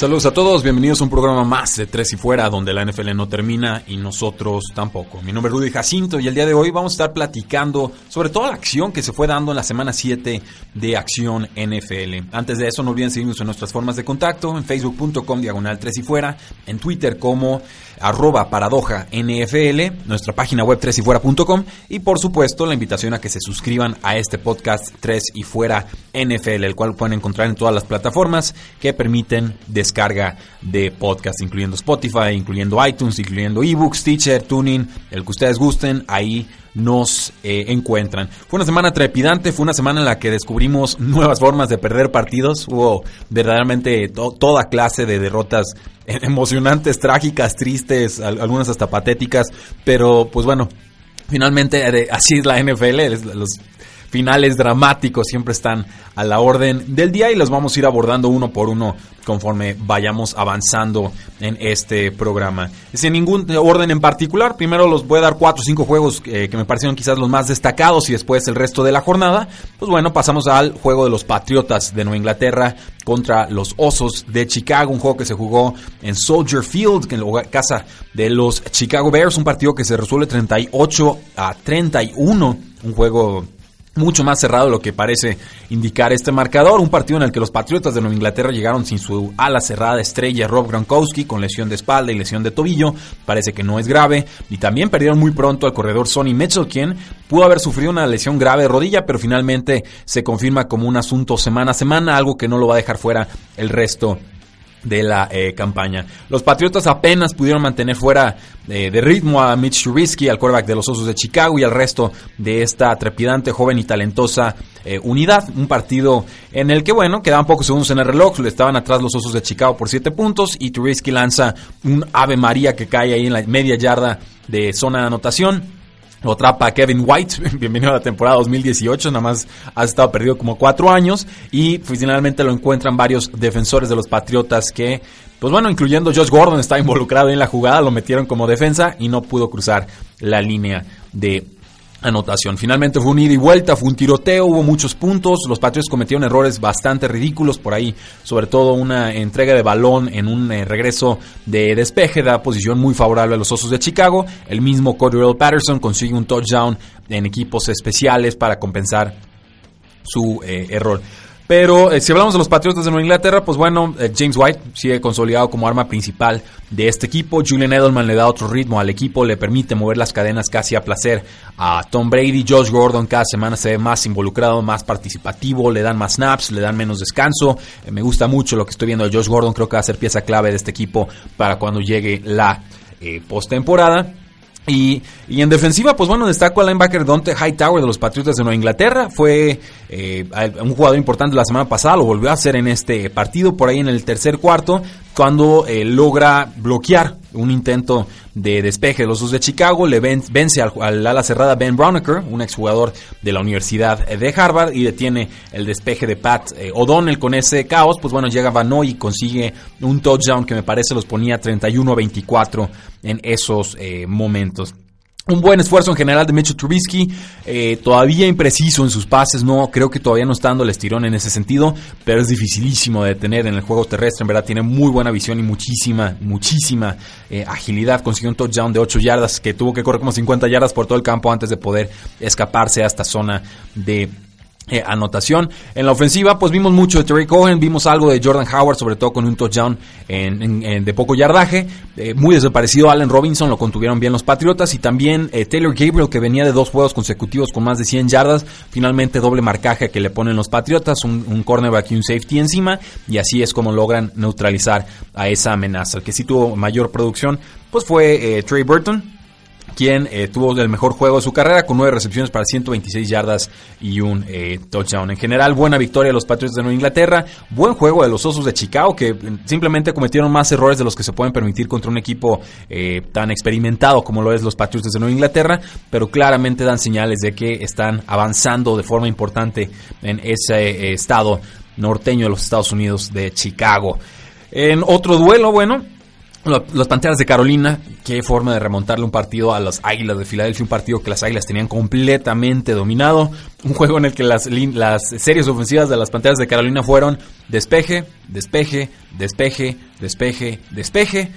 Saludos a todos, bienvenidos a un programa más de Tres y Fuera, donde la NFL no termina y nosotros tampoco. Mi nombre es Rudy Jacinto y el día de hoy vamos a estar platicando sobre toda la acción que se fue dando en la semana 7 de Acción NFL. Antes de eso, no olviden seguirnos en nuestras formas de contacto, en facebook.com diagonal Tres y Fuera, en Twitter como arroba paradoja NFL, nuestra página web tres y fuera.com y por supuesto la invitación a que se suscriban a este podcast Tres y Fuera NFL, el cual pueden encontrar en todas las plataformas que permiten descarga de podcast, incluyendo Spotify, incluyendo iTunes, incluyendo eBooks, Teacher, Tuning, el que ustedes gusten, ahí nos eh, encuentran. Fue una semana trepidante, fue una semana en la que descubrimos nuevas formas de perder partidos, hubo verdaderamente toda clase de derrotas emocionantes, trágicas, tristes, algunas hasta patéticas, pero pues bueno, finalmente eh, así es la NFL, los finales dramáticos siempre están a la orden del día y los vamos a ir abordando uno por uno conforme vayamos avanzando en este programa. Sin ningún orden en particular, primero los voy a dar cuatro o cinco juegos eh, que me parecieron quizás los más destacados y después el resto de la jornada. Pues bueno, pasamos al juego de los Patriotas de Nueva Inglaterra contra los Osos de Chicago, un juego que se jugó en Soldier Field, en la casa de los Chicago Bears, un partido que se resuelve 38 a 31, un juego mucho más cerrado de lo que parece indicar este marcador. Un partido en el que los Patriotas de Nueva Inglaterra llegaron sin su ala cerrada estrella Rob Gronkowski con lesión de espalda y lesión de tobillo. Parece que no es grave. Y también perdieron muy pronto al corredor Sonny Mitchell, quien pudo haber sufrido una lesión grave de rodilla, pero finalmente se confirma como un asunto semana a semana, algo que no lo va a dejar fuera el resto de la eh, campaña. Los Patriotas apenas pudieron mantener fuera eh, de ritmo a Mitch Trubisky, al quarterback de los Osos de Chicago y al resto de esta trepidante, joven y talentosa eh, unidad. Un partido en el que, bueno, quedaban pocos segundos en el reloj, le estaban atrás los Osos de Chicago por 7 puntos y Trubisky lanza un Ave María que cae ahí en la media yarda de zona de anotación lo atrapa Kevin White, bienvenido a la temporada 2018, nada más ha estado perdido como cuatro años y finalmente lo encuentran varios defensores de los Patriotas que, pues bueno, incluyendo Josh Gordon está involucrado en la jugada, lo metieron como defensa y no pudo cruzar la línea de anotación. Finalmente fue un ida y vuelta, fue un tiroteo, hubo muchos puntos, los Patriots cometieron errores bastante ridículos por ahí, sobre todo una entrega de balón en un eh, regreso de despeje, da posición muy favorable a los Osos de Chicago. El mismo Cordell Patterson consigue un touchdown en equipos especiales para compensar su eh, error. Pero eh, si hablamos de los Patriotas de Nueva Inglaterra, pues bueno, eh, James White sigue consolidado como arma principal de este equipo. Julian Edelman le da otro ritmo al equipo, le permite mover las cadenas casi a placer a Tom Brady. Josh Gordon cada semana se ve más involucrado, más participativo, le dan más snaps, le dan menos descanso. Eh, me gusta mucho lo que estoy viendo de Josh Gordon, creo que va a ser pieza clave de este equipo para cuando llegue la postemporada. Y, en defensiva, pues bueno, destaco al linebacker Dante Hightower de los Patriotas de Nueva Inglaterra. Fue eh, un jugador importante la semana pasada, lo volvió a hacer en este partido, por ahí en el tercer cuarto, cuando eh, logra bloquear un intento de despeje de los dos de Chicago, le vence al, ala cerrada Ben Brownaker, un exjugador de la Universidad de Harvard, y detiene el despeje de Pat eh, O'Donnell con ese caos. Pues bueno, llega Vano y consigue un touchdown que me parece los ponía 31 a 24 en esos eh, momentos. Un buen esfuerzo en general de Mitchell Trubisky, eh, todavía impreciso en sus pases, no creo que todavía no está dando el estirón en ese sentido, pero es dificilísimo de detener en el juego terrestre, en verdad tiene muy buena visión y muchísima, muchísima eh, agilidad, consiguió un touchdown de 8 yardas que tuvo que correr como 50 yardas por todo el campo antes de poder escaparse a esta zona de eh, anotación. En la ofensiva, pues vimos mucho de Terry Cohen, vimos algo de Jordan Howard, sobre todo con un touchdown en, de poco yardaje. Eh, muy desaparecido Allen Robinson, lo contuvieron bien los Patriotas. Y también eh, Taylor Gabriel, que venía de dos juegos consecutivos con más de 100 yardas. Finalmente doble marcaje que le ponen los Patriotas, un, cornerback y un safety encima. Y así es como logran neutralizar a esa amenaza. El que sí tuvo mayor producción, pues fue Trey Burton quien eh, tuvo el mejor juego de su carrera con nueve recepciones para 126 yardas y un eh, touchdown. En general, buena victoria de los Patriots de Nueva Inglaterra, buen juego de los Osos de Chicago que simplemente cometieron más errores de los que se pueden permitir contra un equipo eh, tan experimentado como lo es los Patriots de Nueva Inglaterra, pero claramente dan señales de que están avanzando de forma importante en ese estado norteño de los Estados Unidos de Chicago. En otro duelo, bueno, los Panteras de Carolina, qué forma de remontarle un partido a las Águilas de Filadelfia, un partido que las Águilas tenían completamente dominado, un juego en el que las, las series ofensivas de las Panteras de Carolina fueron despeje, despeje, despeje, despeje, despeje,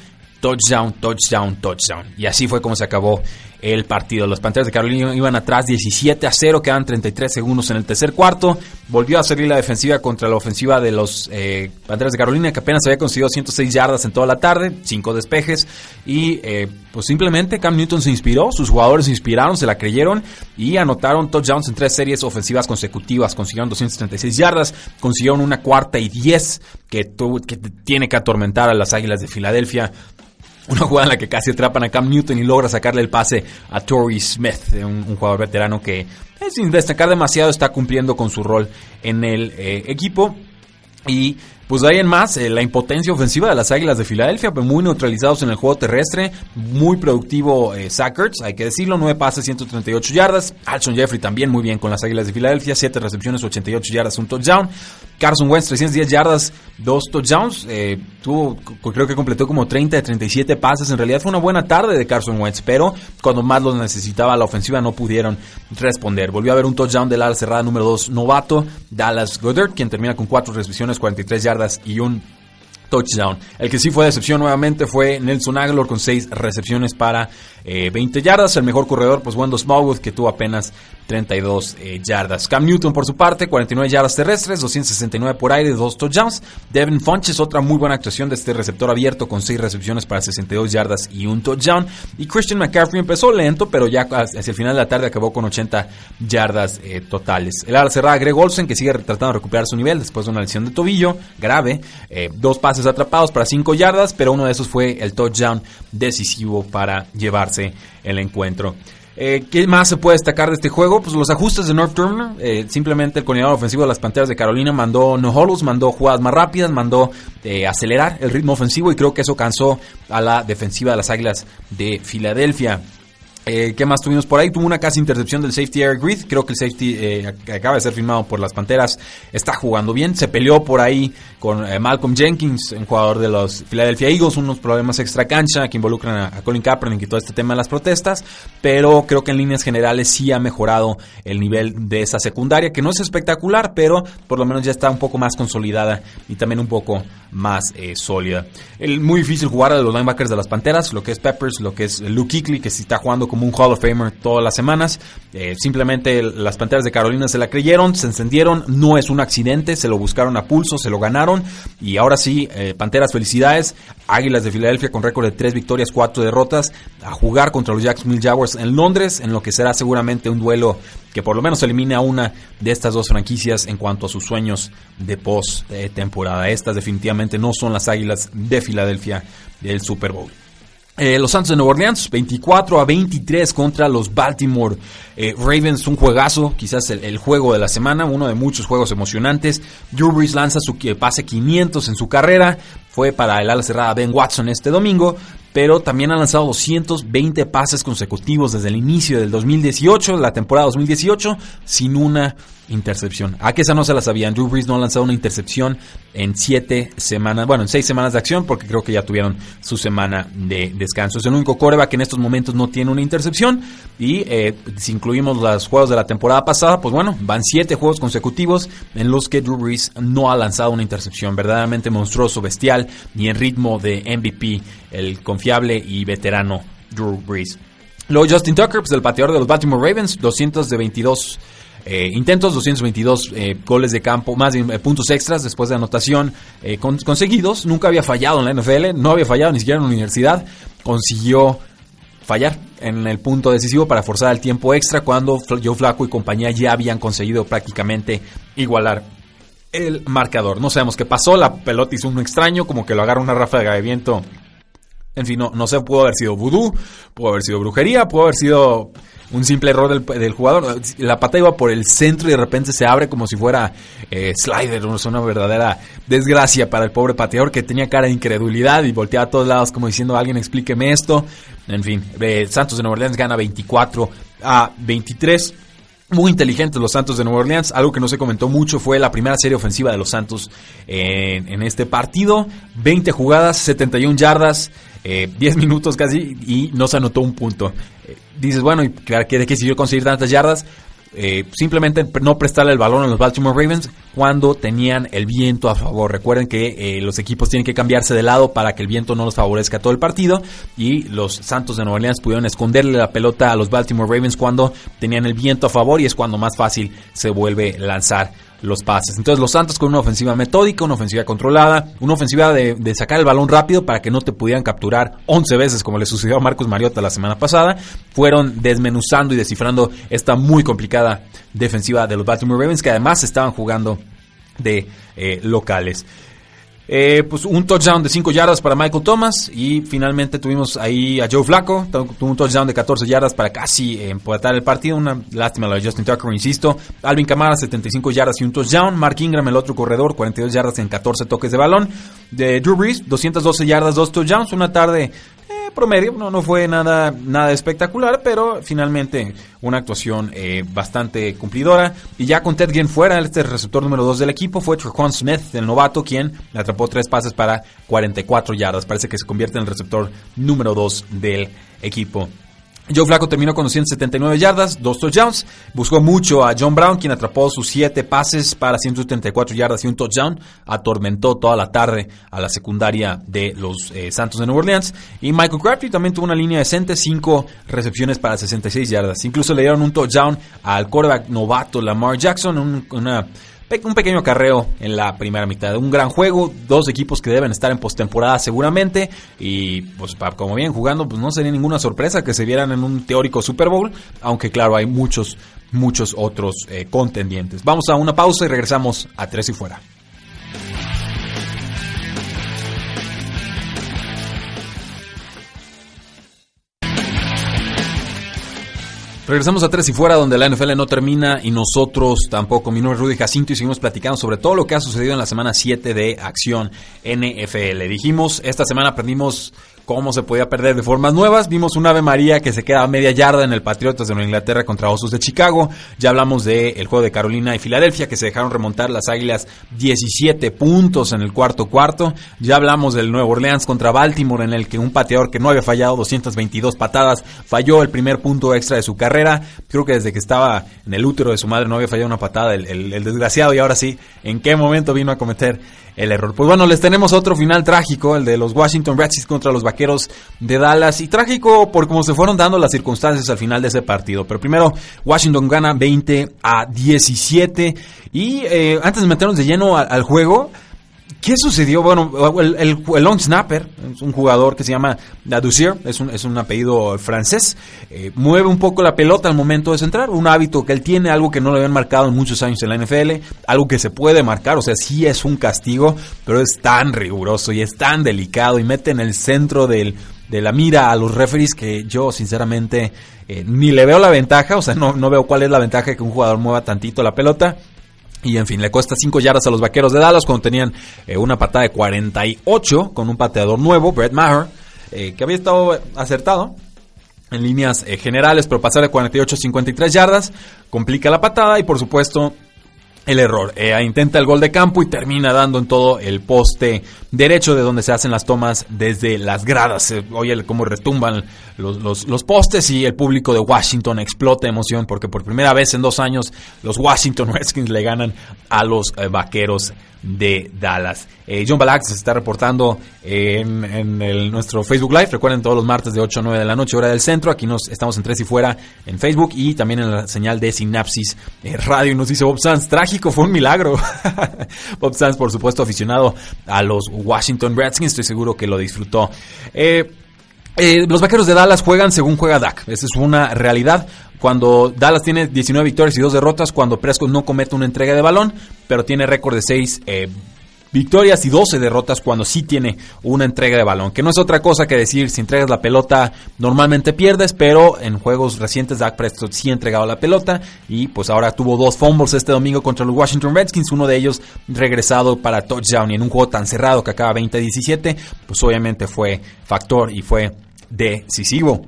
touchdown, touchdown, touchdown. Y así fue como se acabó el partido. Los Panteras de Carolina iban atrás 17 a 0, quedan 33 segundos en el tercer cuarto. Volvió a salir la defensiva contra la ofensiva de los eh, Panteras de Carolina, que apenas había conseguido 106 yardas en toda la tarde, 5 despejes. Y eh, pues simplemente Cam Newton se inspiró, sus jugadores se inspiraron, se la creyeron y anotaron touchdowns en tres series ofensivas consecutivas. Consiguieron 236 yardas, consiguieron una cuarta y 10 que, que tiene que atormentar a las Águilas de Filadelfia. Una jugada en la que casi atrapan a Cam Newton y logra sacarle el pase a Torrey Smith, un, jugador veterano que, eh, sin destacar demasiado, está cumpliendo con su rol en el eh, equipo. Y pues ahí en más, eh, la impotencia ofensiva de las Águilas de Filadelfia, pues muy neutralizados en el juego terrestre, muy productivo eh, hay que decirlo, 9 pases, 138 yardas. Alshon Jeffrey también muy bien con las Águilas de Filadelfia, 7 recepciones, 88 yardas, un touchdown. Carson Wentz, 310 yardas, 2 touchdowns. Eh, tuvo, creo que completó como 30 de 37 pases. En realidad fue una buena tarde de Carson Wentz, pero cuando más lo necesitaba la ofensiva no pudieron responder. Volvió a haber un touchdown del ala cerrada número 2 novato, Dallas Goddard, quien termina con 4 recepciones, 43 yardas y un touchdown. El que sí fue decepción nuevamente fue Nelson Aguilar con 6 recepciones para 20 eh, yardas. El mejor corredor, pues Wendell Smallwood, que tuvo apenas 32 eh, yardas. Cam Newton, por su parte, 49 yardas terrestres, 269 por aire, 2 touchdowns. Devin Funches, otra muy buena actuación de este receptor abierto con 6 recepciones para 62 yardas y un touchdown. Y Christian McCaffrey empezó lento, pero ya hacia el final de la tarde acabó con 80 yardas eh, totales. El ala cerrada Greg Olsen, que sigue tratando de recuperar su nivel después de una lesión de tobillo grave. dos pases atrapados para 5 yardas, pero uno de esos fue el touchdown decisivo para llevarse el encuentro. Eh, ¿Qué más se puede destacar de este juego? Pues los ajustes de North Turner. Eh, simplemente el coordinador ofensivo de las Panteras de Carolina mandó no hollows, mandó jugadas más rápidas, mandó eh, acelerar el ritmo ofensivo y creo que eso cansó a la defensiva de las Águilas de Filadelfia. Eh, ¿Qué más tuvimos por ahí? Tuvo una casi intercepción del safety Eric Reed. Creo que el safety eh, acaba de ser firmado por las Panteras. Está jugando bien. Se peleó por ahí con eh, Malcolm Jenkins, un jugador de los Philadelphia Eagles. Unos problemas extra cancha que involucran a, Colin Kaepernick y todo este tema de las protestas. Pero creo que en líneas generales sí ha mejorado el nivel de esa secundaria, que no es espectacular, pero por lo menos ya está un poco más consolidada y también un poco más sólida. Muy difícil jugar a los linebackers de las Panteras, lo que es Peppers, lo que es Luke Kuechly, que sí está jugando como un Hall of Famer todas las semanas. Eh, simplemente las Panteras de Carolina se la creyeron, se encendieron, no es un accidente, se lo buscaron a pulso, se lo ganaron y ahora sí, eh, Panteras felicidades, Águilas de Filadelfia con récord de 3 victorias, 4 derrotas, a jugar contra los Jacksonville Jaguars en Londres, en lo que será seguramente un duelo que por lo menos elimine a una de estas dos franquicias en cuanto a sus sueños de post temporada. Estas definitivamente no son las Águilas de Filadelfia del Super Bowl. Eh, los Santos de Nueva Orleans, 24 a 23 contra los Baltimore eh, Ravens. Un juegazo, quizás el, juego de la semana, uno de muchos juegos emocionantes. Drew Brees lanza su pase 500 en su carrera. Fue para el ala cerrada Ben Watson este domingo. Pero también ha lanzado 220 pases consecutivos desde el inicio del 2018, la temporada 2018, sin una intercepción. A que esa no se la sabían. Drew Brees no ha lanzado una intercepción en siete semanas, bueno, en seis semanas de acción, porque creo que ya tuvieron su semana de descanso. Es el único coreback que en estos momentos no tiene una intercepción. Y eh, si incluimos los juegos de la temporada pasada, pues bueno, van siete juegos consecutivos en los que Drew Brees no ha lanzado una intercepción. Verdaderamente monstruoso, bestial, ni en ritmo de MVP, el confiable y veterano Drew Brees. Luego Justin Tucker, pues el pateador de los Baltimore Ravens, 200 de 22 eh, intentos, 222 eh, goles de campo, más eh, puntos extras después de anotación conseguidos. Nunca había fallado en la NFL, no había fallado ni siquiera en la universidad. Consiguió fallar en el punto decisivo para forzar el tiempo extra cuando Joe Flaco y compañía ya habían conseguido prácticamente igualar el marcador. No sabemos qué pasó, la pelota hizo un extraño, como que lo agarra una ráfaga de viento En fin, no, no sé, pudo haber sido vudú, pudo haber sido brujería, pudo haber sido un simple error del, jugador. La pata iba por el centro y de repente se abre como si fuera eh, slider. Es una verdadera desgracia para el pobre pateador que tenía cara de incredulidad y volteaba a todos lados como diciendo alguien explíqueme esto. En fin, eh, Santos de Nueva Orleans gana 24 a 23 muy inteligentes los Santos de Nueva Orleans. Algo que no se comentó mucho fue la primera serie ofensiva de los Santos en, este partido. 20 jugadas, 71 yardas, 10 eh, minutos casi y no se anotó un punto. Eh, dices, bueno, ¿y de qué sirvió conseguir tantas yardas? Eh, simplemente no prestarle el balón a los Baltimore Ravens cuando tenían el viento a favor. Recuerden que los equipos tienen que cambiarse de lado para que el viento no los favorezca todo el partido y los Santos de Nueva Orleans pudieron esconderle la pelota a los Baltimore Ravens cuando tenían el viento a favor y es cuando más fácil se vuelve lanzar los pases. Entonces los Santos con una ofensiva metódica, una ofensiva controlada, una ofensiva de, sacar el balón rápido para que no te pudieran capturar 11 veces como le sucedió a Marcos Mariota la semana pasada, fueron desmenuzando y descifrando esta muy complicada defensiva de los Baltimore Ravens que además estaban jugando de eh, locales. Eh, pues un touchdown de 5 yardas para Michael Thomas y finalmente tuvimos ahí a Joe Flacco, tuvo un touchdown de 14 yardas para casi empatar el partido, una lástima la de Justin Tucker, insisto. Alvin Kamara 75 yardas y un touchdown, Mark Ingram el otro corredor 42 yardas en 14 toques de balón, de Drew Brees 212 yardas, 2 touchdowns, una tarde promedio, no, no fue nada, nada espectacular, pero finalmente una actuación eh, bastante cumplidora. Y ya con Ted Ginn fuera, este receptor número 2 del equipo fue Trequan Smith, el novato, quien atrapó tres pases para 44 yardas. Parece que se convierte en el receptor número 2 del equipo. Joe Flaco terminó con 279 yardas, dos touchdowns. Buscó mucho a John Brown, quien atrapó sus siete pases para 174 yardas y un touchdown. Atormentó toda la tarde a la secundaria de los eh, Santos de Nueva Orleans. Y Michael Crabtree también tuvo una línea decente, cinco recepciones para 66 yardas. Incluso le dieron un touchdown al quarterback novato Lamar Jackson, una un pequeño carreo en la primera mitad. Un gran juego, dos equipos que deben estar en postemporada seguramente. Y pues como bien jugando, pues no sería ninguna sorpresa que se vieran en un teórico Super Bowl. Aunque claro, hay muchos, muchos otros eh, contendientes. Vamos a una pausa y regresamos a Tres y Fuera. Regresamos a Tres y Fuera, donde la NFL no termina y nosotros tampoco. Mi nombre es Rudy Jacinto y seguimos platicando sobre todo lo que ha sucedido en la semana 7 de Acción NFL. Dijimos, esta semana aprendimos cómo se podía perder de formas nuevas. Vimos un Ave María que se queda a media yarda en el Patriotas de Nueva Inglaterra contra Osos de Chicago. Ya hablamos del juego de Carolina y Filadelfia que se dejaron remontar las Águilas 17 puntos en el cuarto cuarto. Ya hablamos del Nuevo Orleans contra Baltimore en el que un pateador que no había fallado 222 patadas falló el primer punto extra de su carrera. Creo que desde que estaba en el útero de su madre no había fallado una patada el, el desgraciado y ahora sí, ¿en qué momento vino a cometer el error. Pues bueno, les tenemos otro final trágico, el de los Washington Redskins contra los Vaqueros de Dallas. Y trágico por cómo se fueron dando las circunstancias al final de ese partido. Pero primero, Washington gana 20 a 17. Y eh, antes de meternos de lleno al juego, ¿Qué sucedió? Bueno, el, long snapper, es un jugador que se llama Dadusier, es un, es un apellido francés, eh, mueve un poco la pelota al momento de centrar, un hábito que él tiene, algo que no lo habían marcado en muchos años en la NFL, algo que se puede marcar, o sea, sí es un castigo, pero es tan riguroso y es tan delicado y mete en el centro de la mira a los referees que yo sinceramente eh, ni le veo la ventaja, o sea, no, no veo cuál es la ventaja de que un jugador mueva tantito la pelota. Y en fin, le cuesta 5 yardas a los vaqueros de Dallas cuando tenían eh, una patada de 48 con un pateador nuevo, Brett Maher, eh, que había estado acertado en líneas eh, generales, pero pasar de 48 a 53 yardas complica la patada y por supuesto el error. Eh, intenta el gol de campo y termina dando en todo el poste derecho de donde se hacen las tomas desde las gradas. Eh, oye cómo retumban los, los, postes y el público de Washington explota emoción porque por primera vez en dos años los Washington Redskins le ganan a los eh, Vaqueros de Dallas. Eh, John Balak se está reportando en, nuestro Facebook Live. Recuerden todos los martes de 8 a 9 de la noche, hora del centro. Aquí nos estamos en Tres y Fuera en Facebook y también en la señal de Sinapsis eh, Radio. Nos dice Bob Sanz, trágico, fue un milagro. Bob Sanz, por supuesto, aficionado a los Washington Redskins. Estoy seguro que lo disfrutó. Eh, los vaqueros de Dallas juegan según juega Dak. Esa es una realidad cuando Dallas tiene 19 victorias y 2 derrotas, cuando Prescott no comete una entrega de balón, pero tiene récord de 6 eh, victorias y 12 derrotas cuando sí tiene una entrega de balón. Que no es otra cosa que decir, si entregas la pelota normalmente pierdes, pero en juegos recientes Dak Prescott sí ha entregado la pelota y pues ahora tuvo dos fumbles este domingo contra los Washington Redskins, uno de ellos regresado para touchdown y en un juego tan cerrado que acaba 20-17, pues obviamente fue factor y fue decisivo.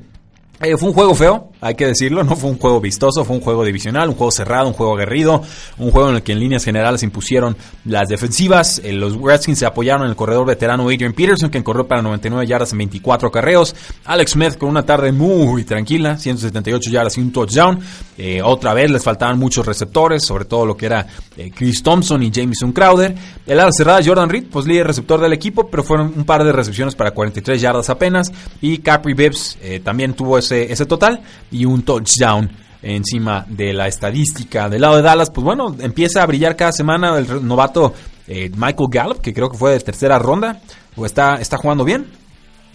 Eh, fue un juego feo, hay que decirlo, no fue un juego vistoso, fue un juego divisional, un juego cerrado, un juego aguerrido, un juego en el que en líneas generales impusieron las defensivas. Eh, los Redskins se apoyaron en el corredor veterano Adrian Peterson, quien corrió para 99 yardas en 24 carreos. Alex Smith con una tarde muy tranquila, 178 yardas y un touchdown. Eh, otra vez les faltaban muchos receptores, sobre todo lo que era Chris Thompson y Jameson Crowder. El ala cerrada Jordan Reed, pues líder receptor del equipo, pero fueron un par de recepciones para 43 yardas apenas. Y Capri Bibbs también tuvo ese, total y un touchdown encima de la estadística. Del lado de Dallas, pues bueno, empieza a brillar cada semana el novato eh, Michael Gallup, que creo que fue de tercera ronda, o está, está jugando bien,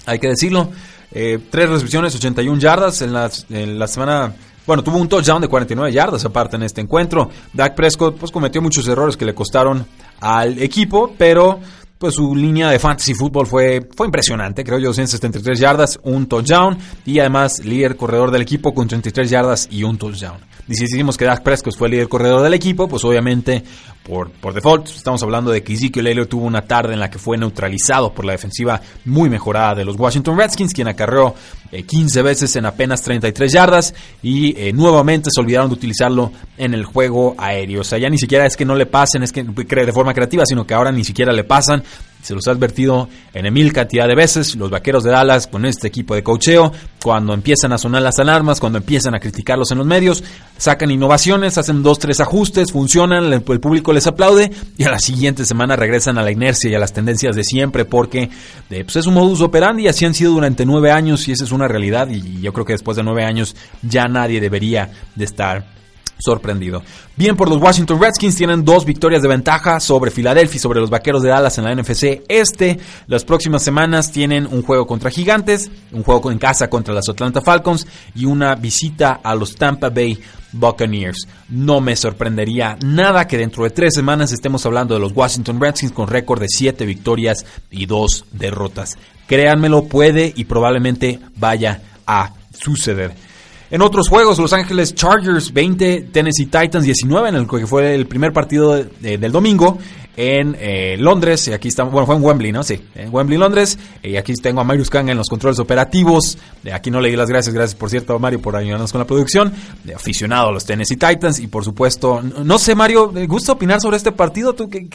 hay que decirlo. Eh, tres recepciones, 81 yardas en la, en la semana... Bueno, tuvo un touchdown de 49 yardas aparte en este encuentro. Dak Prescott pues cometió muchos errores que le costaron al equipo, pero pues su línea de fantasy fútbol fue, fue impresionante, creo yo, 173 yardas, un touchdown y además líder corredor del equipo con 33 yardas y un touchdown. Y si decimos que Dak Prescott fue el líder corredor del equipo, pues obviamente por, default estamos hablando de que Ezekiel Elliott tuvo una tarde en la que fue neutralizado por la defensiva muy mejorada de los Washington Redskins, quien acarreó 15 eh, veces en apenas 33 yardas y eh, nuevamente se olvidaron de utilizarlo en el juego aéreo. O sea, ya ni siquiera es que no le pasen, es que de forma creativa, sino que ahora ni siquiera le pasan se los ha advertido en mil cantidad de veces. Los vaqueros de Dallas con este equipo de cocheo, cuando empiezan a sonar las alarmas, cuando empiezan a criticarlos en los medios, sacan innovaciones, hacen dos, tres ajustes, funcionan, el, público les aplaude y a la siguiente semana regresan a la inercia y a las tendencias de siempre porque eh, pues es un modus operandi así han sido durante nueve años y esa es una realidad y yo creo que después de nueve años ya nadie debería de estar sorprendido. Bien por los Washington Redskins, tienen dos victorias de ventaja sobre Filadelfia y sobre los Vaqueros de Dallas en la NFC Este. Las próximas semanas tienen un juego contra Gigantes, un juego en casa contra las Atlanta Falcons y una visita a los Tampa Bay Buccaneers. No me sorprendería nada que dentro de tres semanas estemos hablando de los Washington Redskins con récord de siete victorias y dos derrotas. Créanmelo, puede y probablemente vaya a suceder. En otros juegos, Los Ángeles Chargers 20, Tennessee Titans 19, en el que fue el primer partido del domingo en eh, Londres. Y aquí estamos, bueno, fue en Wembley, ¿no? Sí, en Wembley, Londres. Y aquí tengo a Marius Kang en los controles operativos. Aquí no le di las gracias, gracias por cierto, Mario, por ayudarnos con la producción. De aficionado a los Tennessee Titans. Y por supuesto, no sé, Mario, ¿te gusta opinar sobre este partido? ¿Tú qué,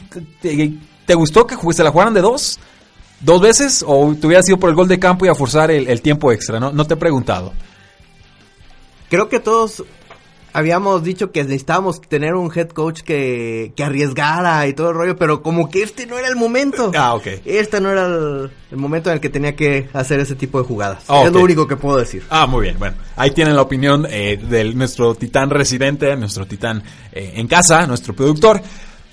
te, gustó que se la jugaran de dos? ¿Dos veces? ¿O te hubiera sido por el gol de campo y a forzar el, el tiempo extra? No, no te he preguntado creo que todos habíamos dicho que necesitábamos tener un head coach que, que, arriesgara y todo el rollo, pero como que este no era el momento. Ah, ok. Este no era el, momento en el que tenía que hacer ese tipo de jugadas. Es lo único que puedo decir. Ah, muy bien. Bueno, ahí tienen la opinión eh, de nuestro titán residente, nuestro titán eh, en casa, nuestro productor.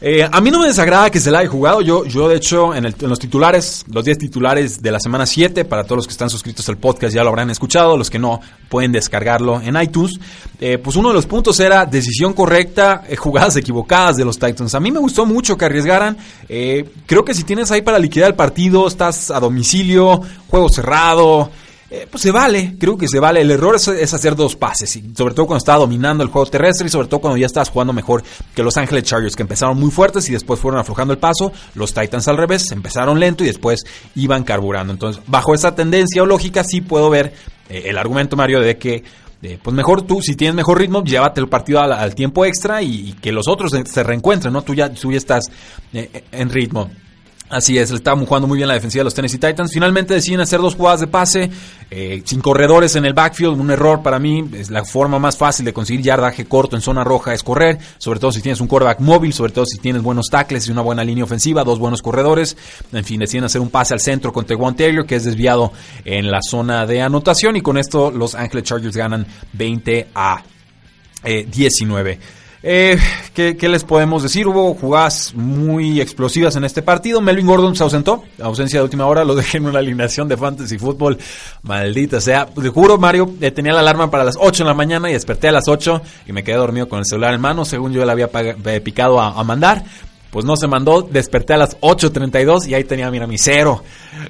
Eh, a mí no me desagrada que se la haya jugado. Yo, yo de hecho, en, los titulares, los 10 titulares de la semana 7, para todos los que están suscritos al podcast ya lo habrán escuchado, los que no pueden descargarlo en iTunes. Eh, pues uno de los puntos era decisión correcta, eh, jugadas equivocadas de los Titans. A mí me gustó mucho que arriesgaran. creo que si tienes ahí para liquidar el partido, estás a domicilio, juego cerrado. Eh, pues se vale, creo que se vale. El error es, hacer dos pases, y sobre todo cuando estaba dominando el juego terrestre y sobre todo cuando ya estabas jugando mejor que los Ángeles Chargers, que empezaron muy fuertes y después fueron aflojando el paso. Los Titans al revés, empezaron lento y después iban carburando. Entonces, bajo esa tendencia o lógica, sí puedo ver eh, el argumento, Mario, de que eh, pues mejor tú, si tienes mejor ritmo, llévate el partido al, tiempo extra y, que los otros se, reencuentren, ¿no? Tú ya, tú ya estás en ritmo. Así es, estaban jugando muy bien la defensiva de los Tennessee Titans. Finalmente deciden hacer dos jugadas de pase, eh, sin corredores en el backfield. Un error para mí. Es la forma más fácil de conseguir yardaje corto en zona roja es correr, sobre todo si tienes un quarterback móvil, sobre todo si tienes buenos tackles y una buena línea ofensiva, dos buenos corredores. En fin, deciden hacer un pase al centro con Tewan Taylor, que es desviado en la zona de anotación. Y con esto los Angeles Chargers ganan 20 a 19. Eh, ¿qué, les podemos decir? Hubo jugadas muy explosivas en este partido. Melvin Gordon se ausentó, ausencia de última hora, lo dejé en una alineación de fantasy fútbol. Maldita sea. Te juro, Mario, eh, tenía la alarma para las 8 en la mañana y desperté a las 8 y me quedé dormido con el celular en mano, según yo le había eh, picado a, mandar. Pues no se mandó, desperté a las 8.32 y ahí tenía, mira, mi cero.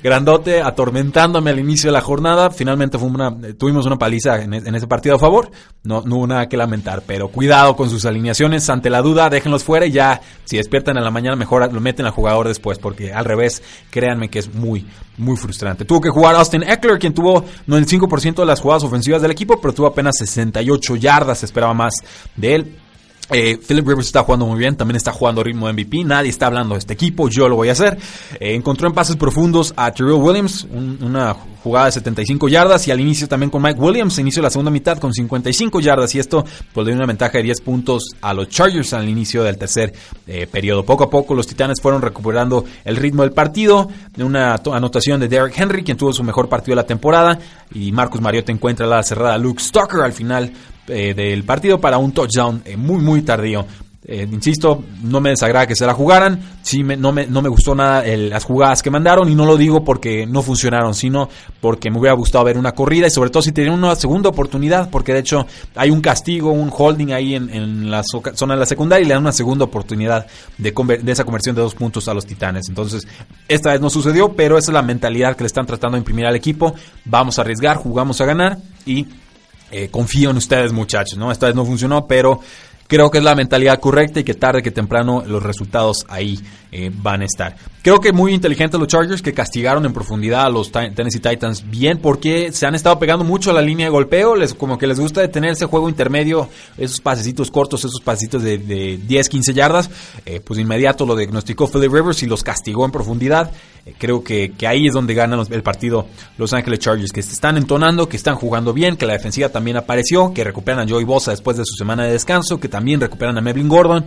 Grandote, atormentándome al inicio de la jornada. Finalmente una, tuvimos una paliza en, ese partido a favor. No, no hubo nada que lamentar, pero cuidado con sus alineaciones. Ante la duda, déjenlos fuera y ya, si despiertan en la mañana, mejor lo meten al jugador después, porque al revés, créanme que es muy, muy frustrante. Tuvo que jugar Austin Eckler, quien tuvo 95% de las jugadas ofensivas del equipo, pero tuvo apenas 68 yardas, esperaba más de él. Eh, Philip Rivers está jugando muy bien, también está jugando ritmo de MVP, nadie está hablando de este equipo, yo lo voy a hacer. Eh, encontró en pases profundos a Terrell Williams, una jugada de 75 yardas y al inicio también con Mike Williams, inicio la segunda mitad con 55 yardas y esto pues dio una ventaja de 10 puntos a los Chargers al inicio del tercer eh, periodo. Poco a poco los Titanes fueron recuperando el ritmo del partido, una anotación de Derrick Henry, quien tuvo su mejor partido de la temporada y Marcus Mariota encuentra la cerrada Luke Stalker al final eh, del partido para un touchdown eh, muy, muy tardío. Eh, insisto, no me desagrada que se la jugaran, sí no, me, no me gustó nada las jugadas que mandaron y no lo digo porque no funcionaron, sino porque me hubiera gustado ver una corrida y sobre todo si tenían una segunda oportunidad, porque de hecho hay un castigo, un holding ahí en, la zona de la secundaria y le dan una segunda oportunidad de, de esa conversión de dos puntos a los titanes. Entonces, esta vez no sucedió, pero esa es la mentalidad que le están tratando de imprimir al equipo. Vamos a arriesgar, jugamos a ganar y eh, confío en ustedes muchachos, ¿no? Esta vez no funcionó, pero creo que es la mentalidad correcta y que tarde que temprano los resultados ahí eh, van a estar. Creo que muy inteligentes los Chargers que castigaron en profundidad a los Tennessee Titans bien porque se han estado pegando mucho a la línea de golpeo, les, como que les gusta detener ese juego intermedio, esos pasecitos cortos, esos pasecitos de, 10, 15 yardas, eh, pues inmediato lo diagnosticó Philip Rivers y los castigó en profundidad. Eh, creo que, que, ahí es donde ganan el partido Los Ángeles Chargers, que se están entonando, que están jugando bien, que la defensiva también apareció, que recuperan a Joey Bosa después de su semana de descanso, que también recuperan a Melvin Gordon.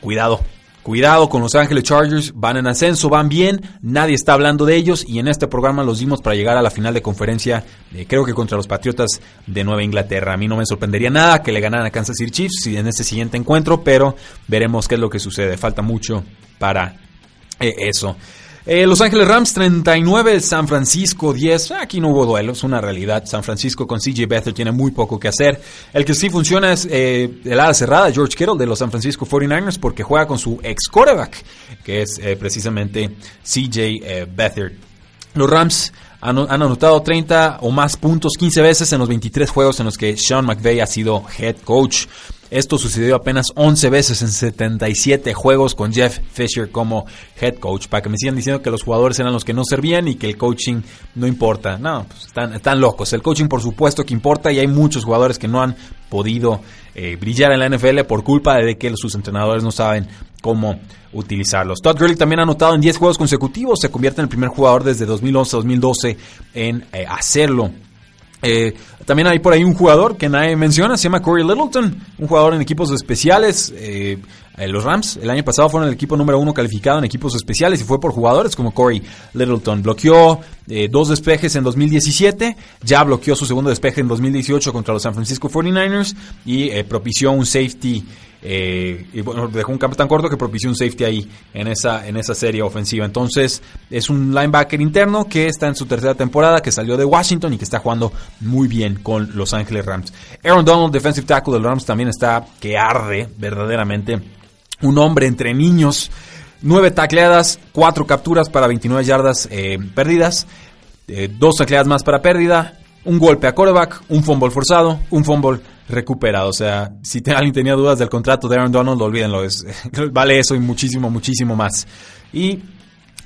Cuidado, Cuidado con Los Ángeles Chargers, van en ascenso, van bien, nadie está hablando de ellos y en este programa los dimos para llegar a la final de conferencia, eh, creo que contra los Patriotas de Nueva Inglaterra. A mí no me sorprendería nada que le ganaran a Kansas City Chiefs en este siguiente encuentro, pero veremos qué es lo que sucede. Falta mucho para eh, eso. Eh, Los Ángeles Rams 39, San Francisco 10. Aquí no hubo duelo, es una realidad. San Francisco con CJ Beathard tiene muy poco que hacer. El que sí funciona es eh, el ala cerrada, George Kittle de los San Francisco 49ers, porque juega con su ex quarterback, que es eh, precisamente CJ Beathard. Los Rams han, anotado 30 o más puntos 15 veces en los 23 juegos en los que Sean McVay ha sido head coach. Esto sucedió apenas 11 veces en 77 juegos con Jeff Fisher como head coach. Para que me sigan diciendo que los jugadores eran los que no servían y que el coaching no importa. No, pues están, locos. El coaching por supuesto que importa y hay muchos jugadores que no han podido eh, brillar en la NFL por culpa de que sus entrenadores no saben cómo utilizarlos. Todd Gurley también ha anotado en 10 juegos consecutivos, se convierte en el primer jugador desde 2011-2012 en eh, hacerlo. Eh, también hay por ahí un jugador que nadie menciona, se llama Corey Littleton, un jugador en equipos especiales. Eh, eh, los Rams el año pasado fueron el equipo número uno calificado en equipos especiales y fue por jugadores como Corey Littleton. Bloqueó dos despejes en 2017, ya bloqueó su segundo despeje en 2018 contra los San Francisco 49ers y propició un safety eh, y bueno, dejó un campo tan corto que propició un safety ahí en esa, en esa serie ofensiva. Entonces, es un linebacker interno que está en su tercera temporada, que salió de Washington y que está jugando muy bien con Los Ángeles Rams. Aaron Donald, defensive tackle de los Rams, también está que arde verdaderamente. Un hombre entre niños. Nueve tacleadas, cuatro capturas para 29 yardas eh, perdidas, eh, dos tacleadas más para pérdida, un golpe a quarterback, un fumble forzado, un fumble recuperado. O sea, si alguien tenía dudas del contrato de Aaron Donald, olvídenlo. Es, vale eso y muchísimo, muchísimo más. Y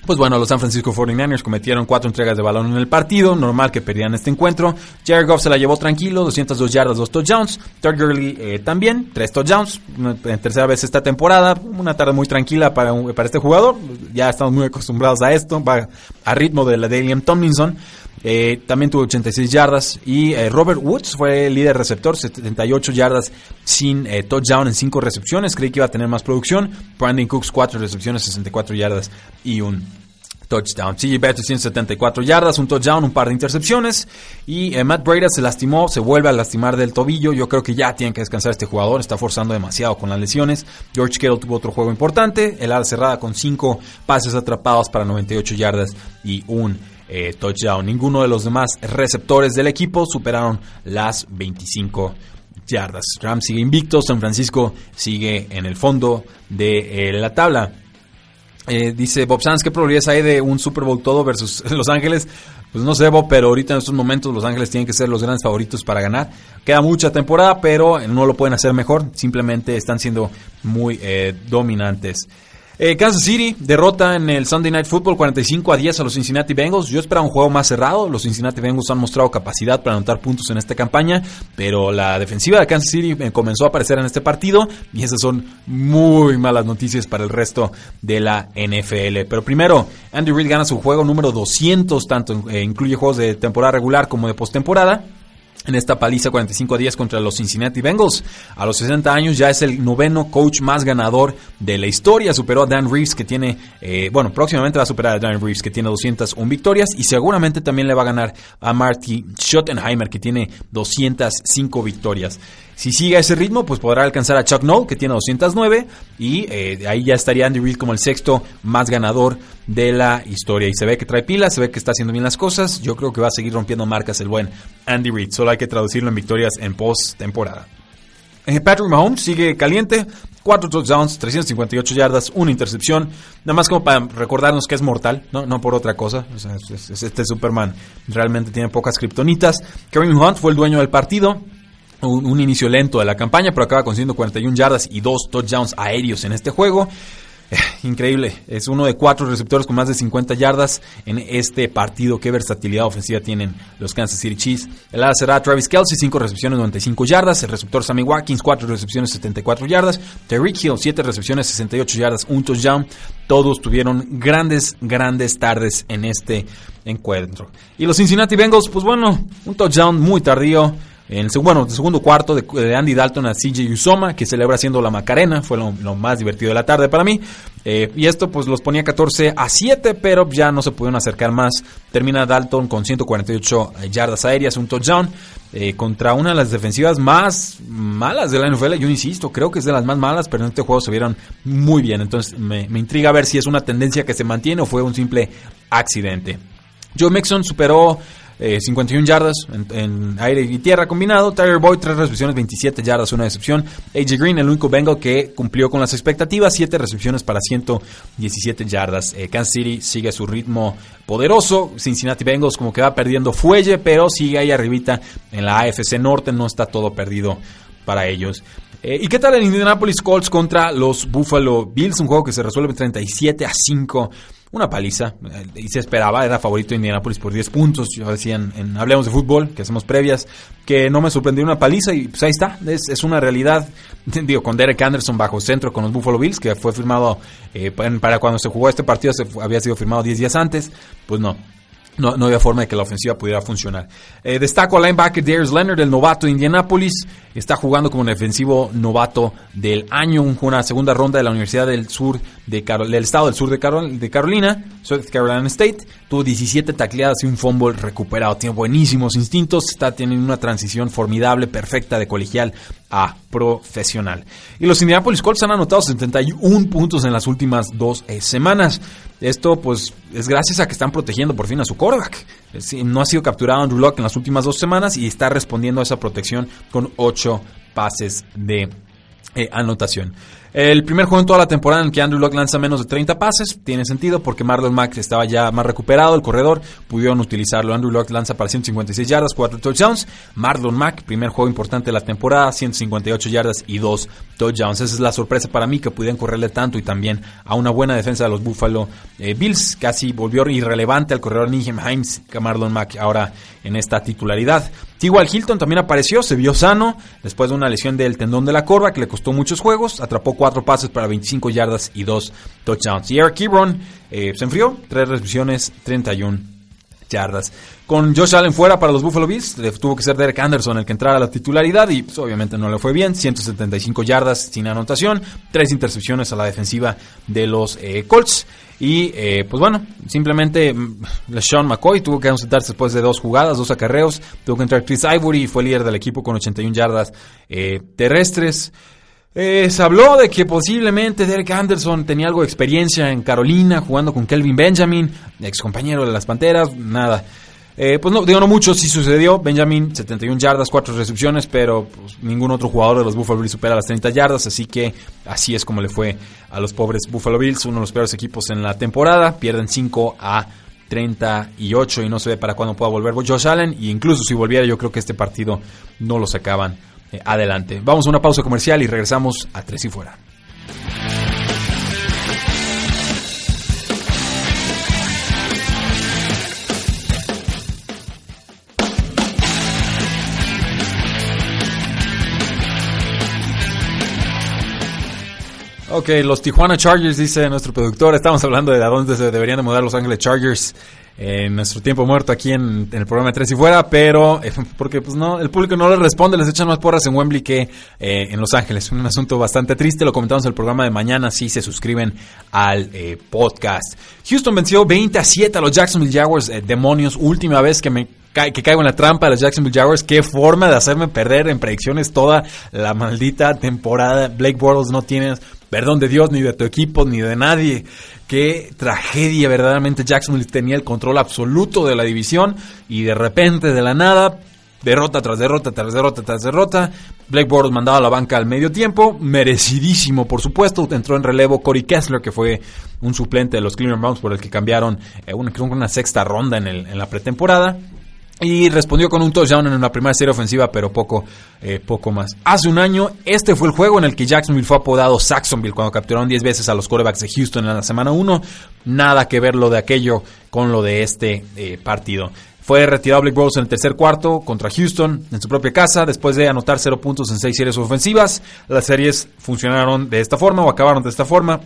pues bueno, los San Francisco 49ers cometieron cuatro entregas de balón en el partido, normal que perdieran este encuentro. Jared Goff se la llevó tranquilo, 202 yardas, 2 touchdowns. Todd Gurley eh, también, 3 touchdowns, en tercera vez esta temporada. Una tarde muy tranquila para, para este jugador, ya estamos muy acostumbrados a esto, va a ritmo de la de Tomlinson. Eh, también tuvo 86 yardas. Y eh, Robert Woods fue el líder receptor, 78 yardas sin eh, touchdown en 5 recepciones. Creí que iba a tener más producción. Brandon Cooks 4 recepciones, 64 yardas y un touchdown. CJ Beathard 174 yardas, un touchdown, un par de intercepciones. Y Matt Breda se lastimó, se vuelve a lastimar del tobillo. Yo creo que ya tiene que descansar este jugador, está forzando demasiado con las lesiones. George Kittle tuvo otro juego importante, el ala cerrada con 5 pases atrapados para 98 yardas y un eh, touchdown. Ninguno de los demás receptores del equipo superaron las 25 yardas. Rams sigue invicto, San Francisco sigue en el fondo de la tabla. dice Bob Sanz, ¿qué probabilidades hay de un Super Bowl todo versus Los Ángeles? Pues no sé, Bob, pero ahorita en estos momentos Los Ángeles tienen que ser los grandes favoritos para ganar. Queda mucha temporada, pero no lo pueden hacer mejor. Simplemente están siendo muy dominantes. Eh, Kansas City derrota en el Sunday Night Football 45 a 10 a los Cincinnati Bengals. Yo esperaba un juego más cerrado. Los Cincinnati Bengals han mostrado capacidad para anotar puntos en esta campaña, pero la defensiva de Kansas City eh, comenzó a aparecer en este partido y esas son muy malas noticias para el resto de la NFL. Pero primero, Andy Reid gana su juego número 200, tanto eh, incluye juegos de temporada regular como de postemporada en esta paliza 45 a 10 contra los Cincinnati Bengals. A los 60 años ya es el noveno coach más ganador de la historia. Superó a Dan Reeves que tiene, eh, bueno, próximamente va a superar a Dan Reeves que tiene 201 victorias y seguramente también le va a ganar a Marty Schottenheimer que tiene 205 victorias. Si sigue ese ritmo, pues podrá alcanzar a Chuck Noll, que tiene 209, y eh, ahí ya estaría Andy Reid como el sexto más ganador de la historia. Y se ve que trae pilas, se ve que está haciendo bien las cosas. Yo creo que va a seguir rompiendo marcas el buen Andy Reid. Solo hay que traducirlo en victorias en post-temporada. Eh, Patrick Mahomes sigue caliente, 4 touchdowns, 358 yardas, una intercepción. Nada más como para recordarnos que es mortal, no, por otra cosa. este Superman realmente tiene pocas kriptonitas. Kareem Hunt fue el dueño del partido un, inicio lento de la campaña, pero acaba consiguiendo 41 yardas y dos touchdowns aéreos en este juego. Eh, increíble, es uno de cuatro receptores con más de 50 yardas en este partido. Qué versatilidad ofensiva tienen los Kansas City Chiefs. El ala será Travis Kelsey, 5 recepciones, 95 yardas. El receptor Sammy Watkins, 4 recepciones, 74 yardas. Terry Hill, 7 recepciones, 68 yardas, un touchdown. Todos tuvieron grandes, grandes tardes en este encuentro. Y los Cincinnati Bengals, pues bueno, un touchdown muy tardío. En el, bueno, segundo cuarto de, Andy Dalton a CJ Usoma, que celebra haciendo la Macarena, fue lo, más divertido de la tarde para mí. Eh, y esto pues los ponía 14 a 7, pero ya no se pudieron acercar más. Termina Dalton con 148 yardas aéreas, un touchdown, eh, contra una de las defensivas más malas de la NFL. Yo insisto, creo que es de las más malas, pero en este juego se vieron muy bien. Entonces me, me intriga ver si es una tendencia que se mantiene o fue un simple accidente. Joe Mixon superó 51 eh, yardas en, aire y tierra combinado. Tyler Boyd, 3 recepciones, 27 yardas, una decepción. AJ Green, el único Bengal que cumplió con las expectativas, 7 recepciones para 117 yardas. Eh, Kansas City sigue su ritmo poderoso. Cincinnati Bengals como que va perdiendo fuelle, pero sigue ahí arribita en la AFC Norte. No está todo perdido para ellos. Eh, ¿Y qué tal el Indianapolis Colts contra los Buffalo Bills? Un juego que se resuelve 37 a 5 una paliza. Eh, y se esperaba, era favorito de Indianapolis por 10 puntos. Yo decía en, Hablemos de Fútbol, que hacemos previas, que no me sorprendió una paliza y pues ahí está. Es, una realidad. Digo, con Derek Anderson bajo centro con los Buffalo Bills, que fue firmado eh, para cuando se jugó este partido, se, había sido firmado 10 días antes. Pues no, no, había forma de que la ofensiva pudiera funcionar. Eh, destaco al linebacker Darius Leonard, el novato de Indianapolis. Está jugando como un defensivo novato del año. Una segunda ronda de la Universidad del Sur de del Estado del Sur de, de Carolina, South Carolina State. Tuvo 17 tacleadas y un fumble recuperado. Tiene buenísimos instintos. Está teniendo una transición formidable, perfecta de colegial a profesional. Y los Indianapolis Colts han anotado 71 puntos en las últimas dos eh, semanas. Esto pues es gracias a que están protegiendo por fin a su quarterback. No ha sido capturado Andrew Locke en las últimas dos semanas y está respondiendo a esa protección con 8 pases de eh, anotación. El primer juego en toda la temporada en que Andrew Locke lanza menos de 30 pases, tiene sentido porque Marlon Mack estaba ya más recuperado, el corredor, pudieron utilizarlo. Andrew Locke lanza para 156 yardas, 4 touchdowns. Marlon Mack, primer juego importante de la temporada, 158 yardas y 2 touchdowns. Esa es la sorpresa para mí que pudieran correrle tanto y también a una buena defensa de los Buffalo eh, Bills. Casi volvió irrelevante al corredor Nijem Himes, Marlon Mack ahora en esta titularidad. Igual Hilton también apareció, se vio sano después de una lesión del tendón de la corva que le costó muchos juegos, atrapó cuatro pases para 25 yardas y dos touchdowns. Y Eric Ebron eh, se enfrió, tres recepciones, 31 yardas. Con Josh Allen fuera para los Buffalo Bills, tuvo que ser Derek Anderson el que entrara a la titularidad y pues, obviamente no le fue bien. 175 yardas sin anotación, tres intercepciones a la defensiva de los eh, Colts. Y eh, pues bueno, simplemente mm, Sean McCoy tuvo que ausentarse después de dos jugadas, dos acarreos. Tuvo que entrar Chris Ivory y fue líder del equipo con 81 yardas terrestres. Eh, se habló de que posiblemente Derek Anderson tenía algo de experiencia en Carolina jugando con Kelvin Benjamin, ex compañero de las Panteras. Nada. Eh, pues no, digo no mucho, sí sucedió. Benjamin, 71 yardas, 4 recepciones, pero pues, ningún otro jugador de los Buffalo Bills supera las 30 yardas, así que así es como le fue a los pobres Buffalo Bills, uno de los peores equipos en la temporada. Pierden 5 a 38 y no se ve para cuándo pueda volver Josh Allen. Y incluso si volviera, yo creo que este partido no lo sacaban eh, adelante. Vamos a una pausa comercial y regresamos a Tres y Fuera. Ok, los Tijuana Chargers, dice nuestro productor. Estamos hablando de a dónde se deberían de mudar Los Ángeles Chargers en nuestro tiempo muerto aquí en, el programa de Tres y Fuera, pero eh, porque pues no, el público no les responde, les echan más porras en Wembley que eh, en Los Ángeles. Un asunto bastante triste, lo comentamos en el programa de mañana si se suscriben al eh, podcast. Houston venció 20 a 7 a los Jacksonville Jaguars, demonios, última vez que me que caigo en la trampa de los Jacksonville Jaguars. Qué forma de hacerme perder en predicciones toda la maldita temporada. Blake Bortles no tienes perdón de Dios, ni de tu equipo, ni de nadie. Qué tragedia, verdaderamente. Jacksonville tenía el control absoluto de la división y de repente, de la nada, derrota tras derrota tras derrota tras derrota. Bortles mandaba a la banca al medio tiempo, merecidísimo por supuesto. Entró en relevo Corey Kessler, que fue un suplente de los Cleveland Browns por el que cambiaron eh, una, una sexta ronda en, el, en la pretemporada. Y respondió con un touchdown en la primera serie ofensiva, pero poco, eh, poco más. Hace un año, este fue el juego en el que Jacksonville fue apodado Saxonville cuando capturaron 10 veces a los quarterbacks de Houston en la semana 1. Nada que ver lo de aquello con lo de este eh, partido. Fue retirado Blake Bortles en el tercer cuarto contra Houston en su propia casa después de anotar 0 puntos en 6 series ofensivas. Las series funcionaron de esta forma o acabaron de esta forma.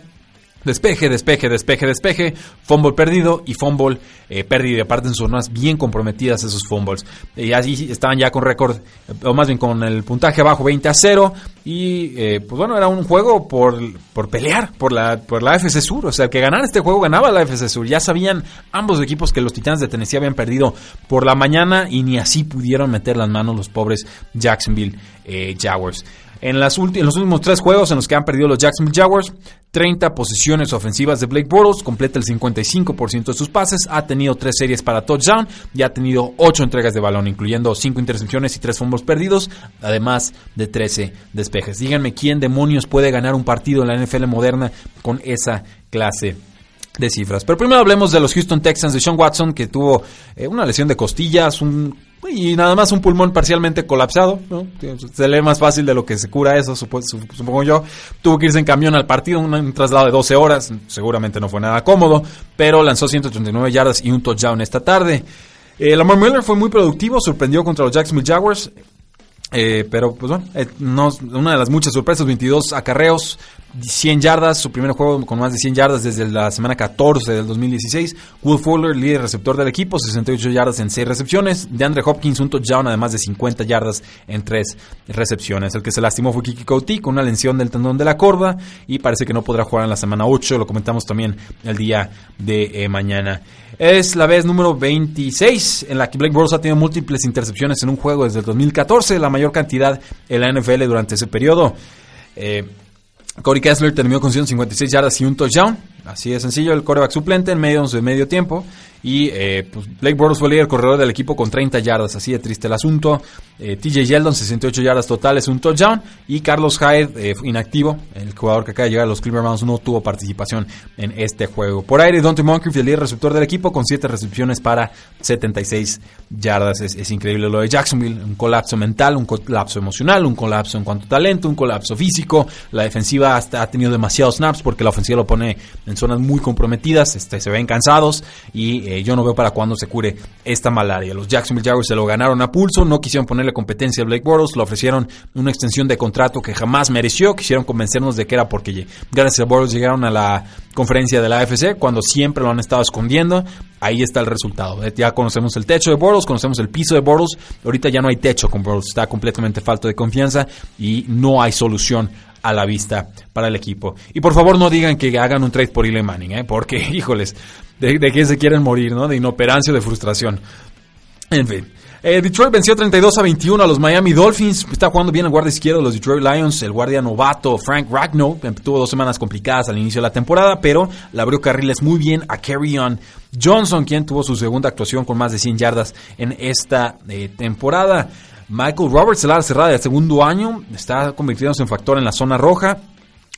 Despeje, despeje, despeje, despeje, fumble perdido y fumble eh, perdido. Y aparte en zonas bien comprometidas esos fumbles. Y así estaban ya con récord, o más bien con el puntaje abajo 20 a 0. Y eh, pues bueno, era un juego por, por pelear por la, por la FC Sur. O sea, que ganar este juego ganaba la FC Sur. Ya sabían ambos equipos que los Titanes de Tennessee habían perdido por la mañana y ni así pudieron meter las manos los pobres Jacksonville eh, Jaguars. En, las los últimos tres juegos en los que han perdido los Jacksonville Jaguars, 30 posiciones ofensivas de Blake Bortles, completa el 55% de sus pases, ha tenido tres series para touchdown y ha tenido 8 entregas de balón, incluyendo 5 intercepciones y 3 fumbles perdidos, además de 13 despejes. Díganme quién demonios puede ganar un partido en la NFL moderna con esa clase de cifras. Pero primero hablemos de los Houston Texans de Sean Watson, que tuvo eh, una lesión de costillas, un y nada más un pulmón parcialmente colapsado, Se lee más fácil de lo que se cura eso, supongo yo. Tuvo que irse en camión al partido, un, traslado de 12 horas, seguramente no fue nada cómodo, pero lanzó 139 yardas y un touchdown esta tarde. Eh, Lamar Miller fue muy productivo, sorprendió contra los Jacksonville Jaguars. Eh, pero, pues bueno, eh, una de las muchas sorpresas, 22 acarreos, 100 yardas, su primer juego con más de 100 yardas desde la semana 14 del 2016. Will Fuller, líder receptor del equipo, 68 yardas en 6 recepciones. De Andre Hopkins, un touchdown, además de 50 yardas en 3 recepciones. El que se lastimó fue Kiki Couti con una lesión del tendón de la corda y parece que no podrá jugar en la semana 8. Lo comentamos también el día de eh, mañana. Es la vez número 26 en la que Blake Bortles ha tenido múltiples intercepciones en un juego desde el 2014, la mayor cantidad en la NFL durante ese periodo. Eh, Corey Kessler terminó con 156 yardas y un touchdown. Así de sencillo, el coreback suplente en medio de medio tiempo. Y eh, pues Blake Bortles fue el líder corredor del equipo con 30 yardas, así de triste el asunto. Eh, TJ Yeldon, 68 yardas totales, un touchdown. Y Carlos Hyde, eh, inactivo, el jugador que acaba de llegar a los Cleveland Browns, no tuvo participación en este juego. Por aire, Dante Moncrief, el líder receptor del equipo, con 7 recepciones para 76 yardas. Es, es, increíble lo de Jacksonville, un colapso mental, un colapso emocional, un colapso en cuanto a talento, un colapso físico. La defensiva hasta ha tenido demasiados snaps porque la ofensiva lo pone zonas muy comprometidas, este, se ven cansados y eh, yo no veo para cuándo se cure esta malaria. Los Jacksonville Jaguars se lo ganaron a pulso, no quisieron ponerle competencia a Blake Bortles, le ofrecieron una extensión de contrato que jamás mereció, quisieron convencernos de que era porque gracias a Bortles llegaron a la conferencia de la AFC cuando siempre lo han estado escondiendo. Ahí está el resultado. Eh, ya conocemos el techo de Bortles, conocemos el piso de Bortles. Ahorita ya no hay techo con Bortles, está completamente falto de confianza y no hay solución a la vista para el equipo. Y por favor no digan que hagan un trade por Eli Manning, ¿eh? porque, híjoles, de, de qué se quieren morir, ¿no? De inoperancia o de frustración. En fin. Eh, Detroit venció 32 a 21 a los Miami Dolphins. Está jugando bien el guardia izquierdo de los Detroit Lions. El guardia novato Frank Ragnow tuvo dos semanas complicadas al inicio de la temporada, pero le abrió carriles muy bien a On Johnson, quien tuvo su segunda actuación con más de 100 yardas en esta eh, temporada. Michael Roberts, el ala cerrada del segundo año, está convirtiéndose en factor en la zona roja.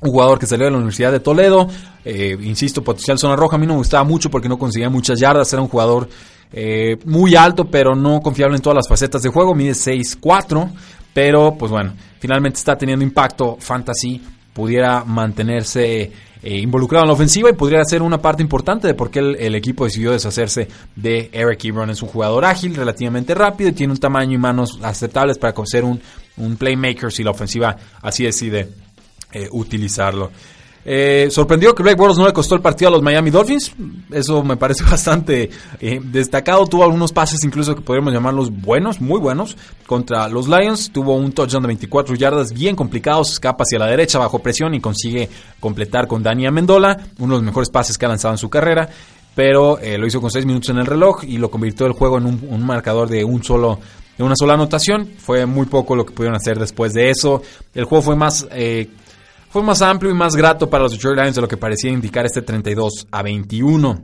Un jugador que salió de la Universidad de Toledo, eh, insisto, potencial zona roja. A mí no me gustaba mucho porque no conseguía muchas yardas. Era un jugador eh, muy alto, pero no confiable en todas las facetas de juego. Mide 6'4", pero pues bueno, finalmente está teniendo impacto fantasy. Pudiera mantenerse eh, involucrado en la ofensiva y podría ser una parte importante de por qué el, equipo decidió deshacerse de Eric Ebron. Es un jugador ágil, relativamente rápido y tiene un tamaño y manos aceptables para ser un, un playmaker si la ofensiva así decide eh, utilizarlo. Eh, sorprendió que Blake Bortles no le costó el partido a los Miami Dolphins. Eso me parece bastante eh, destacado. Tuvo algunos pases incluso que podríamos llamarlos buenos, muy buenos, contra los Lions. Tuvo un touchdown de 24 yardas bien complicados. Escapa hacia la derecha bajo presión y consigue completar con Dani Amendola. Uno de los mejores pases que ha lanzado en su carrera. Pero eh, lo hizo con 6 minutos en el reloj y lo convirtió el juego en un, marcador de un solo de una sola anotación. Fue muy poco lo que pudieron hacer después de eso. El juego fue más fue más amplio y más grato para los Detroit Lions de lo que parecía indicar este 32 a 21.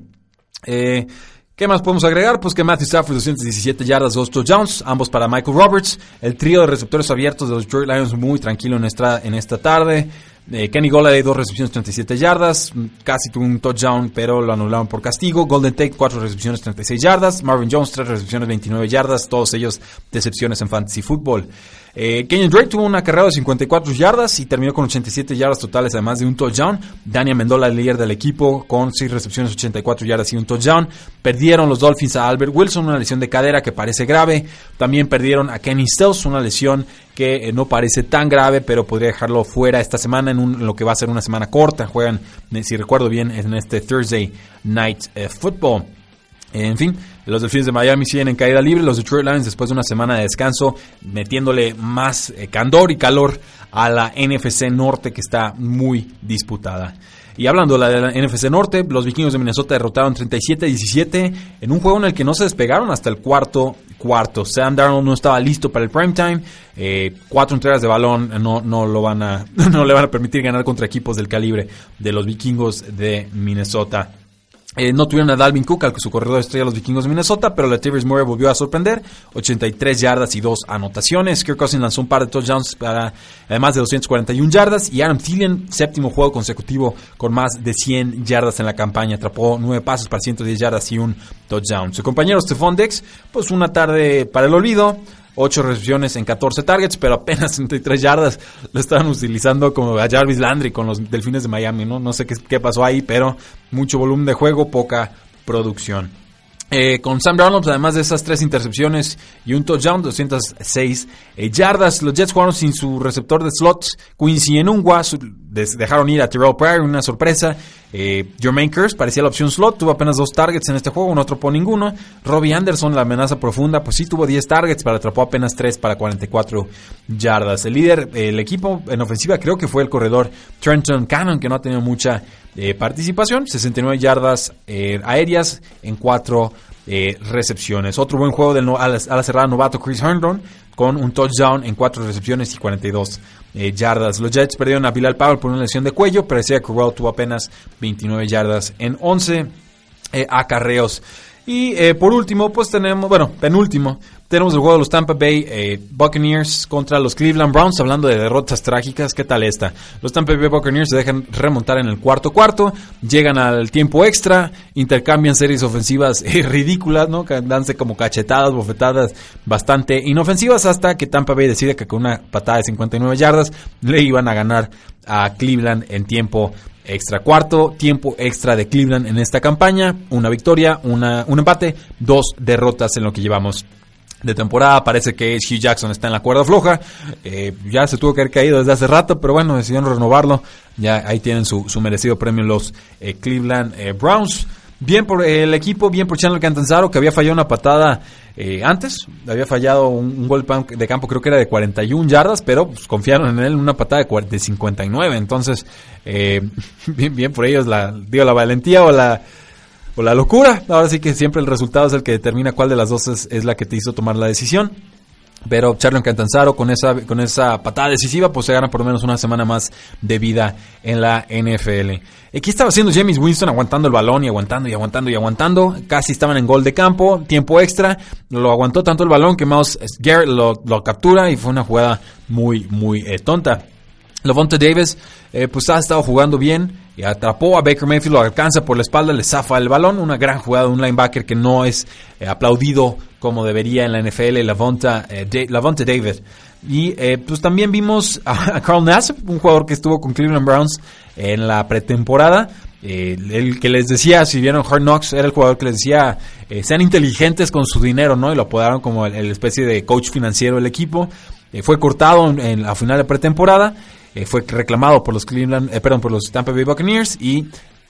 Eh, ¿Qué más podemos agregar? Pues que Matthew Stafford 217 yardas, 2 touchdowns, ambos para Michael Roberts. El trío de receptores abiertos de los Detroit Lions muy tranquilo en esta, en esta tarde. Eh, Kenny Golladay, dos recepciones, 37 yardas. Casi tuvo un touchdown, pero lo anularon por castigo. Golden Tate, cuatro recepciones, 36 yardas. Marvin Jones, tres recepciones, 29 yardas. Todos ellos decepciones en Fantasy Football. Eh, Kenyon Drake tuvo una carrera de 54 yardas y terminó con 87 yardas totales, además de un touchdown. Daniel Mendola, el líder del equipo, con 6 recepciones, 84 yardas y un touchdown. Perdieron los Dolphins a Albert Wilson, una lesión de cadera que parece grave. También perdieron a Kenny Stills, una lesión que eh, no parece tan grave, pero podría dejarlo fuera esta semana en, lo que va a ser una semana corta. Juegan, eh, si recuerdo bien, en este Thursday Night eh, Football. En fin, los Delfines de Miami siguen en caída libre. Los Detroit Lions, después de una semana de descanso, metiéndole más candor y calor a la NFC Norte, que está muy disputada. Y hablando de la, NFC Norte, los vikingos de Minnesota derrotaron 37-17 en un juego en el que no se despegaron hasta el cuarto cuarto. Sam Darnold no estaba listo para el prime time. Eh, cuatro entregas de balón no, no, lo van a, no le van a permitir ganar contra equipos del calibre de los vikingos de Minnesota. Eh, no tuvieron a Dalvin Cook, al que su corredor estrella los vikingos de Minnesota, pero Latavius Murray volvió a sorprender. 83 yardas y dos anotaciones. Kirk Cousins lanzó un par de touchdowns para además de 241 yardas. Y Adam Thielen, séptimo juego consecutivo con más de 100 yardas en la campaña. Atrapó nueve pases para 110 yardas y un touchdown. Su compañero Stephon Dex, pues una tarde para el olvido. 8 recepciones en 14 targets, pero apenas 33 yardas. Lo estaban utilizando como a Jarvis Landry con los Delfines de Miami, ¿no? No sé qué, qué pasó ahí, pero mucho volumen de juego, poca producción. Eh, con Sam Darnold, además de esas tres intercepciones y un touchdown, 206 eh, yardas. Los Jets jugaron sin su receptor de slots, Quincy Enungwa. Dejaron ir a Terrell Pryor, una sorpresa. Eh, Jermaine Curse parecía la opción slot, tuvo apenas dos targets en este juego, no atrapó ninguno. Robbie Anderson, la amenaza profunda, pues sí tuvo 10 targets, pero atrapó apenas 3 para 44 yardas. El líder, el equipo en ofensiva creo que fue el corredor Trenton Cannon, que no ha tenido mucha eh, participación, 69 yardas eh, aéreas en 4 eh, recepciones. Otro buen juego del a, la, cerrada novato Chris Herndon con un touchdown en 4 recepciones y 42 yardas. Los Jets perdieron a Bilal Powell por una lesión de cuello, pero decía que tuvo apenas 29 yardas en 11 acarreos. Y por último, pues tenemos, bueno, penúltimo, tenemos el juego de los Tampa Bay eh, Buccaneers contra los Cleveland Browns, hablando de derrotas trágicas. ¿Qué tal esta? Los Tampa Bay Buccaneers se dejan remontar en el cuarto cuarto, llegan al tiempo extra, intercambian series ofensivas eh, ridículas, ¿no? Danse como cachetadas, bofetadas bastante inofensivas hasta que Tampa Bay decide que con una patada de 59 yardas le iban a ganar a Cleveland en tiempo extra. Cuarto tiempo extra de Cleveland en esta campaña. Una victoria, una, un empate, dos derrotas en lo que llevamos de temporada. Parece que Hugh Jackson está en la cuerda floja. Eh, ya se tuvo que haber caído desde hace rato, pero bueno, decidieron renovarlo. Ya ahí tienen su, merecido premio los eh, Cleveland eh, Browns. Bien por el equipo, bien por Chandler Cantanzaro, que había fallado una patada antes. Había fallado un, gol de campo, creo que era de 41 yardas, pero pues, confiaron en él en una patada de, de 59. Entonces, bien, bien por ellos, la, digo, la valentía o la la locura. Ahora sí que siempre el resultado es el que determina cuál de las dos es, la que te hizo tomar la decisión. Pero Charlie Cantanzaro con esa, con esa patada decisiva, pues se gana por lo menos una semana más de vida en la NFL. Aquí estaba haciendo James Winston aguantando el balón y aguantando y aguantando y aguantando. Casi estaban en gol de campo, tiempo extra. Lo aguantó tanto el balón que Mouse Garrett lo, lo captura y fue una jugada muy, muy eh, tonta. Lavonte Davis, eh, pues ha estado jugando bien atrapó a Baker Mayfield, lo alcanza por la espalda, le zafa el balón. Una gran jugada de un linebacker que no es eh, aplaudido como debería en la NFL, Lavonte, eh, David. Y eh, pues también vimos a Carl Nassif, un jugador que estuvo con Cleveland Browns en la pretemporada. Eh, el que les decía, si vieron Hard Knocks, era el jugador que les decía, eh, sean inteligentes con su dinero, ¿no? Y lo apodaron como el, especie de coach financiero del equipo. Fue cortado en, en, la final de pretemporada, eh, fue reclamado por los Cleveland, eh, perdón, por los Tampa Bay Buccaneers y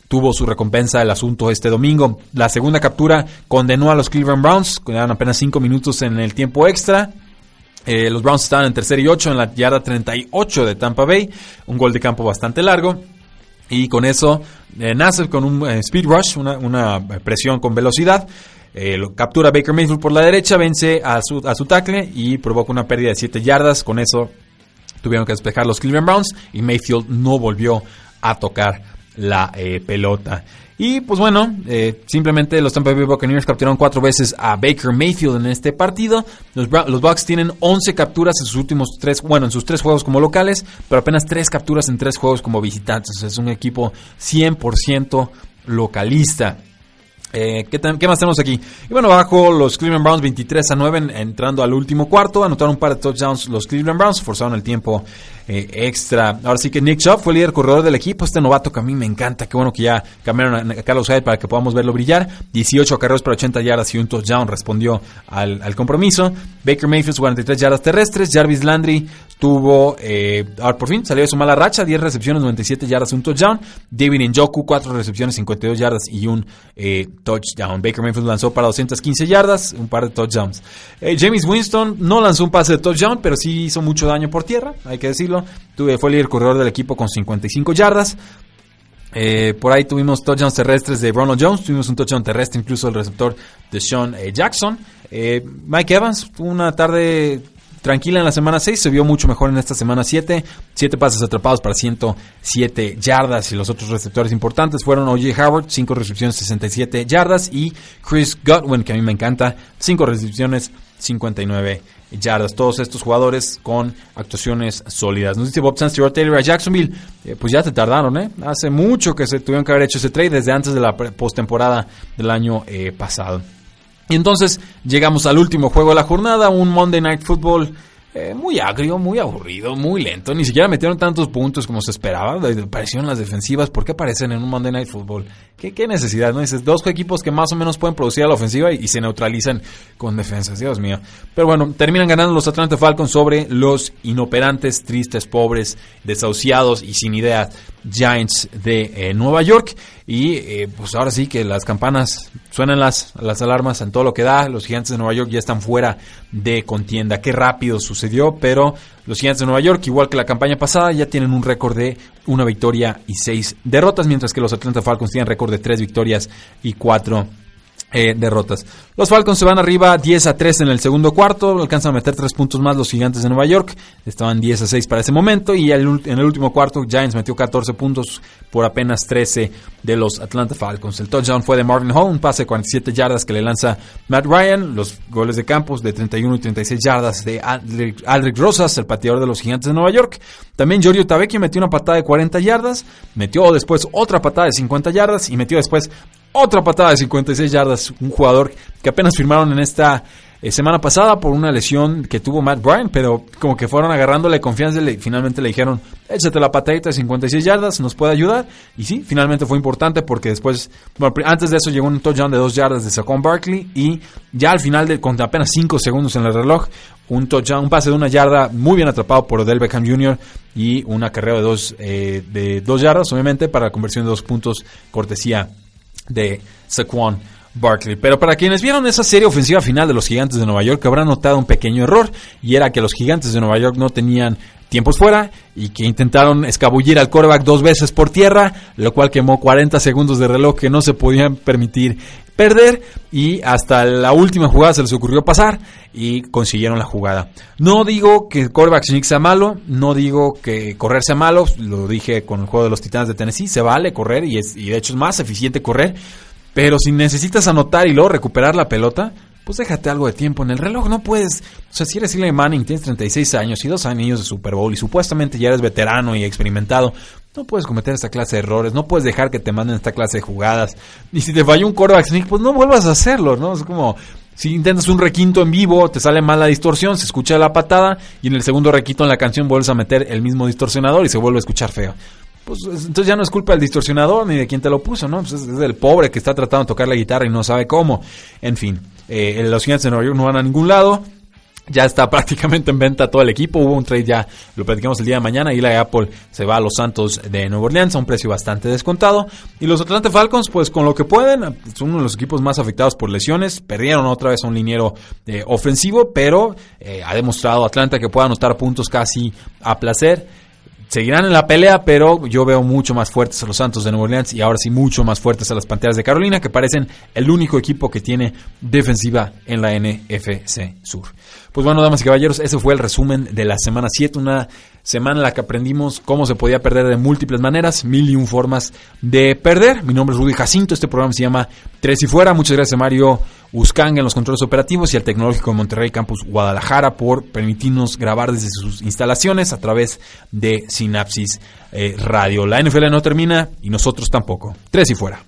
tuvo su recompensa el asunto este domingo. La segunda captura condenó a los Cleveland Browns, quedaban apenas 5 minutos en el tiempo extra. Eh, los Browns estaban en tercer y 8 en la yarda 38 de Tampa Bay, un gol de campo bastante largo. Y con eso, eh, con un speed rush, una, presión con velocidad, lo captura Baker Mayfield por la derecha, vence a su, a su tackle y provoca una pérdida de 7 yardas. Con eso tuvieron que despejar los Cleveland Browns y Mayfield no volvió a tocar la eh, pelota. Y pues bueno, eh, simplemente los Tampa Bay Buccaneers capturaron cuatro veces a Baker Mayfield en este partido. Los, los Bucks tienen 11 capturas en sus últimos tres, bueno, en sus tres juegos como locales, pero apenas tres capturas en tres juegos como visitantes. Es un equipo 100% localista. Eh, ¿qué, ¿qué, más tenemos aquí? Y bueno, bajo los Cleveland Browns 23 a 9 en, entrando al último cuarto. Anotaron un par de touchdowns los Cleveland Browns, forzaron el tiempo eh, extra. Ahora sí que Nick Chubb fue el líder corredor del equipo. Este novato que a mí me encanta. Qué bueno que ya cambiaron a Carlos Hyde para que podamos verlo brillar. 18 carreros para 80 yardas y un touchdown respondió al, al compromiso. Baker Mayfield 43 yardas terrestres. Jarvis Landry tuvo, eh, ahora por fin salió de su mala racha, 10 recepciones, 97 yardas, un touchdown. David Njoku, 4 recepciones, 52 yardas y un eh, touchdown. Baker Mayfield lanzó para 215 yardas, un par de touchdowns. Eh, James Winston no lanzó un pase de touchdown, pero sí hizo mucho daño por tierra, hay que decirlo. Tuve, fue el líder corredor del equipo con 55 yardas. Eh, por ahí tuvimos touchdowns terrestres de Ronald Jones, tuvimos un touchdown terrestre incluso el receptor de Sean Jackson. Mike Evans, una tarde tranquila en la semana 6, se vio mucho mejor en esta semana 7. 7 pases atrapados para 107 yardas y los otros receptores importantes fueron O.J. Howard, 5 recepciones 67 yardas y Chris Godwin, que a mí me encanta, 5 recepciones 59 yardas. Todos estos jugadores con actuaciones sólidas. Nos dice Bob Sanz, Taylor a Jacksonville. Eh, pues ya te tardaron, ¿eh? Hace mucho que se tuvieron que haber hecho ese trade desde antes de la postemporada del año eh, pasado. Y entonces llegamos al último juego de la jornada, un Monday Night Football eh, muy agrio, muy aburrido, muy lento. Ni siquiera metieron tantos puntos como se esperaba. Aparecieron las defensivas. ¿Por qué aparecen en un Monday Night Football? ¿Qué, qué necesidad? ¿no? Dices, dos equipos que más o menos pueden producir a la ofensiva y, se neutralizan con defensas. Dios mío. Pero bueno, terminan ganando los Atlanta Falcons sobre los inoperantes, tristes, pobres, desahuciados y sin idea Giants de eh, Nueva York. Y eh, pues ahora sí que las campanas suenan las, las alarmas en todo lo que da. Los gigantes de Nueva York ya están fuera de contienda. Qué rápido sucedió, pero los gigantes de Nueva York, igual que la campaña pasada, ya tienen un récord de una victoria y seis derrotas, mientras que los Atlanta Falcons tienen récord de tres victorias y cuatro eh, derrotas. Los Falcons se van arriba 10 a 3 en el segundo cuarto, alcanzan a meter 3 puntos más los gigantes de Nueva York, estaban 10 a 6 para ese momento y en el último cuarto Giants metió 14 puntos por apenas 13 de los Atlanta Falcons. El touchdown fue de Marvin Hall, un pase de 47 yardas que le lanza Matt Ryan, los goles de campos de 31 y 36 yardas de Aldrick, Rosas, el pateador de los gigantes de Nueva York. También Giorgio Tavecchio metió una patada de 40 yardas, metió después otra patada de 50 yardas y metió después otra patada de 56 yardas. Un jugador que apenas firmaron en esta eh, semana pasada por una lesión que tuvo Matt Bryan, pero como que fueron agarrándole confianza y finalmente le dijeron, échate la patadita de 56 yardas, nos puede ayudar. Y sí, finalmente fue importante porque después, bueno, antes de eso llegó un touchdown de 2 yardas de Saquon Barkley y ya al final, de, con apenas 5 segundos en el reloj, un touchdown, un pase de una yarda muy bien atrapado por Odell Beckham Jr. y un acarreo de 2 eh, de dos yardas, obviamente, para la conversión de dos puntos, cortesía de Saquon Barkley. Pero para quienes vieron esa serie ofensiva final de los Gigantes de Nueva York, habrán notado un pequeño error, y era que los Gigantes de Nueva York no tenían tiempos fuera y que intentaron escabullir al quarterback dos veces por tierra, lo cual quemó 40 segundos de reloj que no se podían permitir perder y hasta la última jugada se les ocurrió pasar y consiguieron la jugada. No digo que el quarterback sneak sea malo, no digo que correr sea malo, lo dije con el juego de los Titanes de Tennessee, se vale correr y, es, y de hecho es más eficiente correr, pero si necesitas anotar y luego recuperar la pelota, pues déjate algo de tiempo en el reloj. No puedes, o sea, si eres Eli Manning, tienes 36 años y dos años de Super Bowl y supuestamente ya eres veterano y experimentado, no puedes cometer esta clase de errores, no puedes dejar que te manden esta clase de jugadas. Y si te falló un quarterback sneak, pues no vuelvas a hacerlo, ¿no? Es como si intentas un requinto en vivo, te sale mal la distorsión, se escucha la patada y en el segundo requinto en la canción vuelves a meter el mismo distorsionador y se vuelve a escuchar feo pues entonces ya no es culpa del distorsionador ni de quien te lo puso, ¿no? Pues es, del pobre que está tratando de tocar la guitarra y no sabe cómo. En fin, eh, los gigantes de Nueva York no van a ningún lado. Ya está prácticamente en venta todo el equipo. Hubo un trade ya, lo platicamos el día de mañana. Y la Apple se va a los Santos de Nueva Orleans a un precio bastante descontado. Y los Atlanta Falcons, pues con lo que pueden, son uno de los equipos más afectados por lesiones. Perdieron otra vez a un liniero eh, ofensivo, pero eh, ha demostrado Atlanta que puede anotar puntos casi a placer seguirán en la pelea, pero yo veo mucho más fuertes a los Santos de Nueva Orleans y ahora sí mucho más fuertes a las Panteras de Carolina, que parecen el único equipo que tiene defensiva en la NFC Sur. Pues bueno, damas y caballeros, ese fue el resumen de la semana 7, una semana en la que aprendimos cómo se podía perder de múltiples maneras, mil y un formas de perder. Mi nombre es Rudy Jacinto, este programa se llama Tres y Fuera. Muchas gracias Mario Uscanga en los controles operativos y al Tecnológico de Monterrey Campus Guadalajara por permitirnos grabar desde sus instalaciones a través de Sinapsis eh, Radio. La NFL no termina y nosotros tampoco. Tres y Fuera.